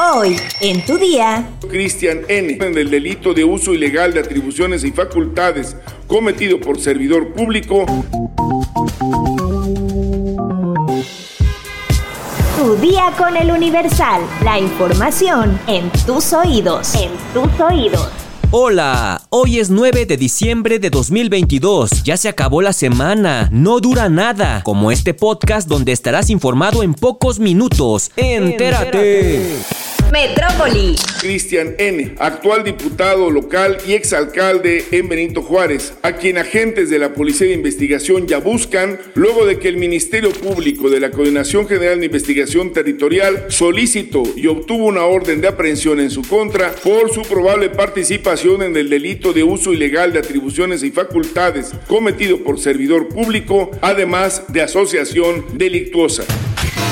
Hoy, en tu día. Cristian N. en el delito de uso ilegal de atribuciones y facultades cometido por servidor público. Tu día con el Universal. La información en tus oídos. En tus oídos. Hola, hoy es 9 de diciembre de 2022. Ya se acabó la semana. No dura nada. Como este podcast donde estarás informado en pocos minutos. Entérate. Metrópoli. Cristian N., actual diputado local y exalcalde en Benito Juárez, a quien agentes de la Policía de Investigación ya buscan luego de que el Ministerio Público de la Coordinación General de Investigación Territorial solicitó y obtuvo una orden de aprehensión en su contra por su probable participación en el delito de uso ilegal de atribuciones y facultades cometido por servidor público, además de asociación delictuosa.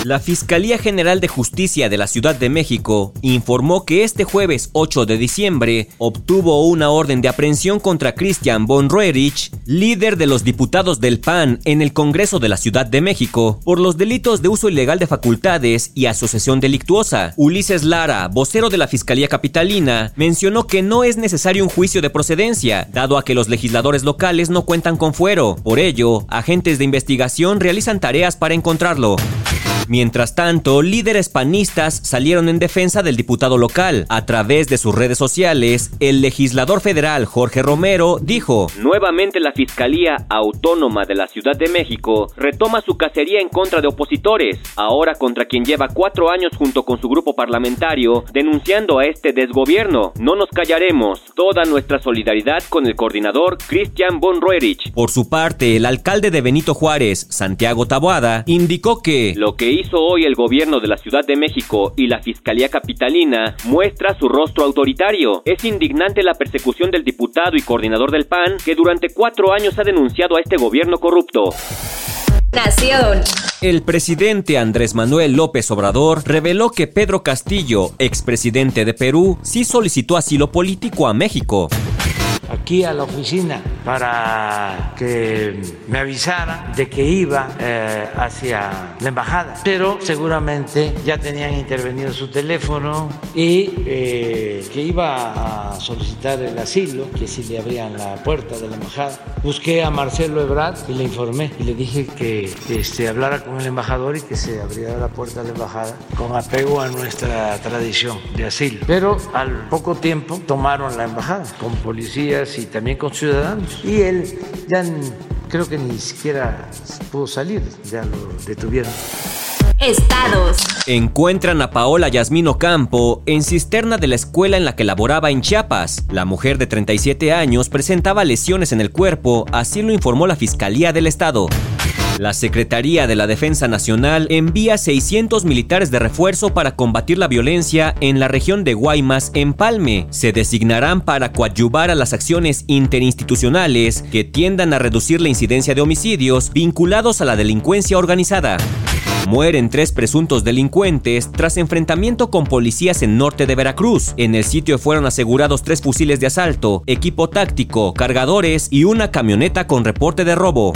La Fiscalía General de Justicia de la Ciudad de México informó que este jueves 8 de diciembre obtuvo una orden de aprehensión contra Christian von Roerich, líder de los diputados del PAN en el Congreso de la Ciudad de México, por los delitos de uso ilegal de facultades y asociación delictuosa. Ulises Lara, vocero de la Fiscalía Capitalina, mencionó que no es necesario un juicio de procedencia, dado a que los legisladores locales no cuentan con fuero. Por ello, agentes de investigación realizan tareas para encontrarlo. Mientras tanto, líderes panistas salieron en defensa del diputado local. A través de sus redes sociales, el legislador federal Jorge Romero dijo, Nuevamente la Fiscalía Autónoma de la Ciudad de México retoma su cacería en contra de opositores, ahora contra quien lleva cuatro años junto con su grupo parlamentario denunciando a este desgobierno. No nos callaremos. Toda nuestra solidaridad con el coordinador Christian von Roerich. Por su parte, el alcalde de Benito Juárez, Santiago Taboada, indicó que lo que hizo hoy el gobierno de la Ciudad de México y la Fiscalía Capitalina muestra su rostro autoritario. Es indignante la persecución del diputado y coordinador del PAN que durante cuatro años ha denunciado a este gobierno corrupto. Nación. El presidente Andrés Manuel López Obrador reveló que Pedro Castillo, expresidente de Perú, sí solicitó asilo político a México aquí a la oficina para que me avisara de que iba eh, hacia la embajada, pero seguramente ya tenían intervenido su teléfono y eh, que iba a solicitar el asilo, que si le abrían la puerta de la embajada. Busqué a Marcelo Ebrard y le informé y le dije que este, hablara con el embajador y que se abriera la puerta de la embajada con apego a nuestra tradición de asilo. Pero al poco tiempo tomaron la embajada con policía y también con ciudadanos. Y él ya creo que ni siquiera pudo salir, ya lo detuvieron. Estados. Encuentran a Paola Yasmino Campo en cisterna de la escuela en la que laboraba en Chiapas. La mujer de 37 años presentaba lesiones en el cuerpo, así lo informó la Fiscalía del Estado. La Secretaría de la Defensa Nacional envía 600 militares de refuerzo para combatir la violencia en la región de Guaymas, en Palme. Se designarán para coadyuvar a las acciones interinstitucionales que tiendan a reducir la incidencia de homicidios vinculados a la delincuencia organizada. Mueren tres presuntos delincuentes tras enfrentamiento con policías en norte de Veracruz. En el sitio fueron asegurados tres fusiles de asalto, equipo táctico, cargadores y una camioneta con reporte de robo.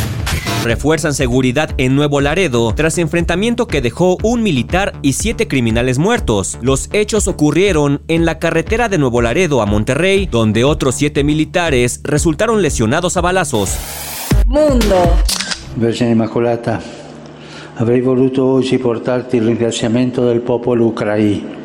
Refuerzan seguridad en Nuevo Laredo tras enfrentamiento que dejó un militar y siete criminales muertos. Los hechos ocurrieron en la carretera de Nuevo Laredo a Monterrey, donde otros siete militares resultaron lesionados a balazos. Mundo. Vergine Immacolata, avrei voluto oggi portarti il ringraziamento del popolo ucraino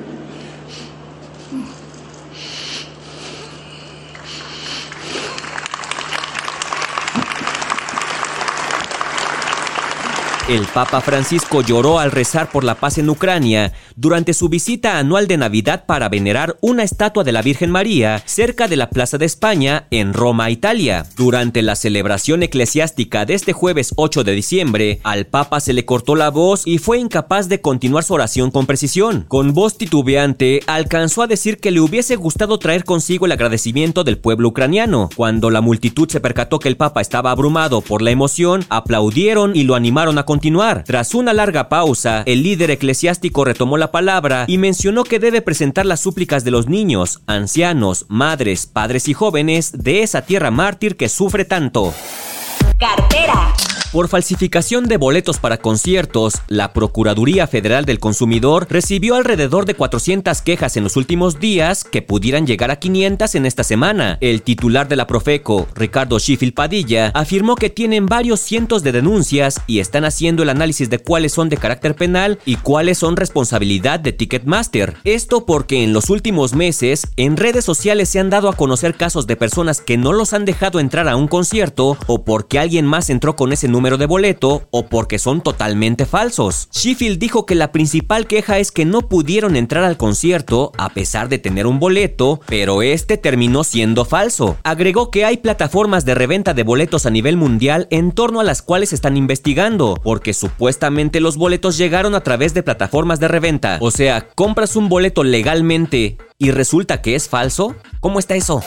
El Papa Francisco lloró al rezar por la paz en Ucrania durante su visita anual de Navidad para venerar una estatua de la Virgen María cerca de la Plaza de España en Roma, Italia. Durante la celebración eclesiástica de este jueves 8 de diciembre, al Papa se le cortó la voz y fue incapaz de continuar su oración con precisión. Con voz titubeante, alcanzó a decir que le hubiese gustado traer consigo el agradecimiento del pueblo ucraniano. Cuando la multitud se percató que el Papa estaba abrumado por la emoción, aplaudieron y lo animaron a continuar continuar. Tras una larga pausa, el líder eclesiástico retomó la palabra y mencionó que debe presentar las súplicas de los niños, ancianos, madres, padres y jóvenes de esa tierra mártir que sufre tanto. Cartera. Por falsificación de boletos para conciertos, la Procuraduría Federal del Consumidor recibió alrededor de 400 quejas en los últimos días que pudieran llegar a 500 en esta semana. El titular de la Profeco, Ricardo Schiffel Padilla, afirmó que tienen varios cientos de denuncias y están haciendo el análisis de cuáles son de carácter penal y cuáles son responsabilidad de Ticketmaster. Esto porque en los últimos meses en redes sociales se han dado a conocer casos de personas que no los han dejado entrar a un concierto o porque alguien más entró con ese número de boleto o porque son totalmente falsos. Sheffield dijo que la principal queja es que no pudieron entrar al concierto a pesar de tener un boleto, pero este terminó siendo falso. Agregó que hay plataformas de reventa de boletos a nivel mundial en torno a las cuales están investigando, porque supuestamente los boletos llegaron a través de plataformas de reventa. O sea, compras un boleto legalmente y resulta que es falso. ¿Cómo está eso?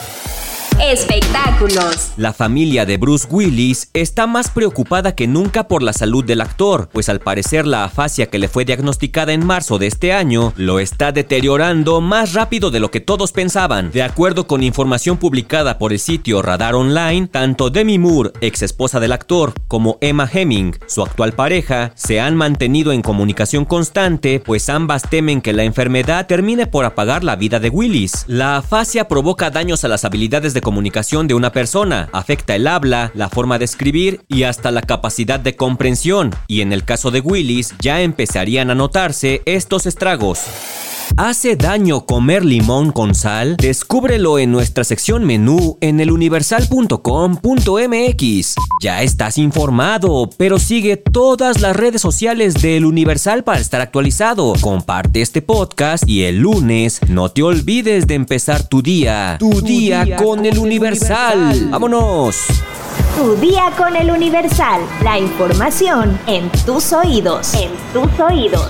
Espectáculos. La familia de Bruce Willis está más preocupada que nunca por la salud del actor, pues al parecer la afasia que le fue diagnosticada en marzo de este año lo está deteriorando más rápido de lo que todos pensaban. De acuerdo con información publicada por el sitio Radar Online, tanto Demi Moore, ex esposa del actor, como Emma Hemming, su actual pareja, se han mantenido en comunicación constante, pues ambas temen que la enfermedad termine por apagar la vida de Willis. La afasia provoca daños a las habilidades de comunicación de una persona, afecta el habla, la forma de escribir y hasta la capacidad de comprensión, y en el caso de Willis ya empezarían a notarse estos estragos. ¿Hace daño comer limón con sal? Descúbrelo en nuestra sección menú en eluniversal.com.mx. Ya estás informado, pero sigue todas las redes sociales del Universal para estar actualizado. Comparte este podcast y el lunes no te olvides de empezar tu día. Tu, día, con, el Universal. ¡Vámonos! Tu día con el Universal. La información en tus oídos. En tus oídos.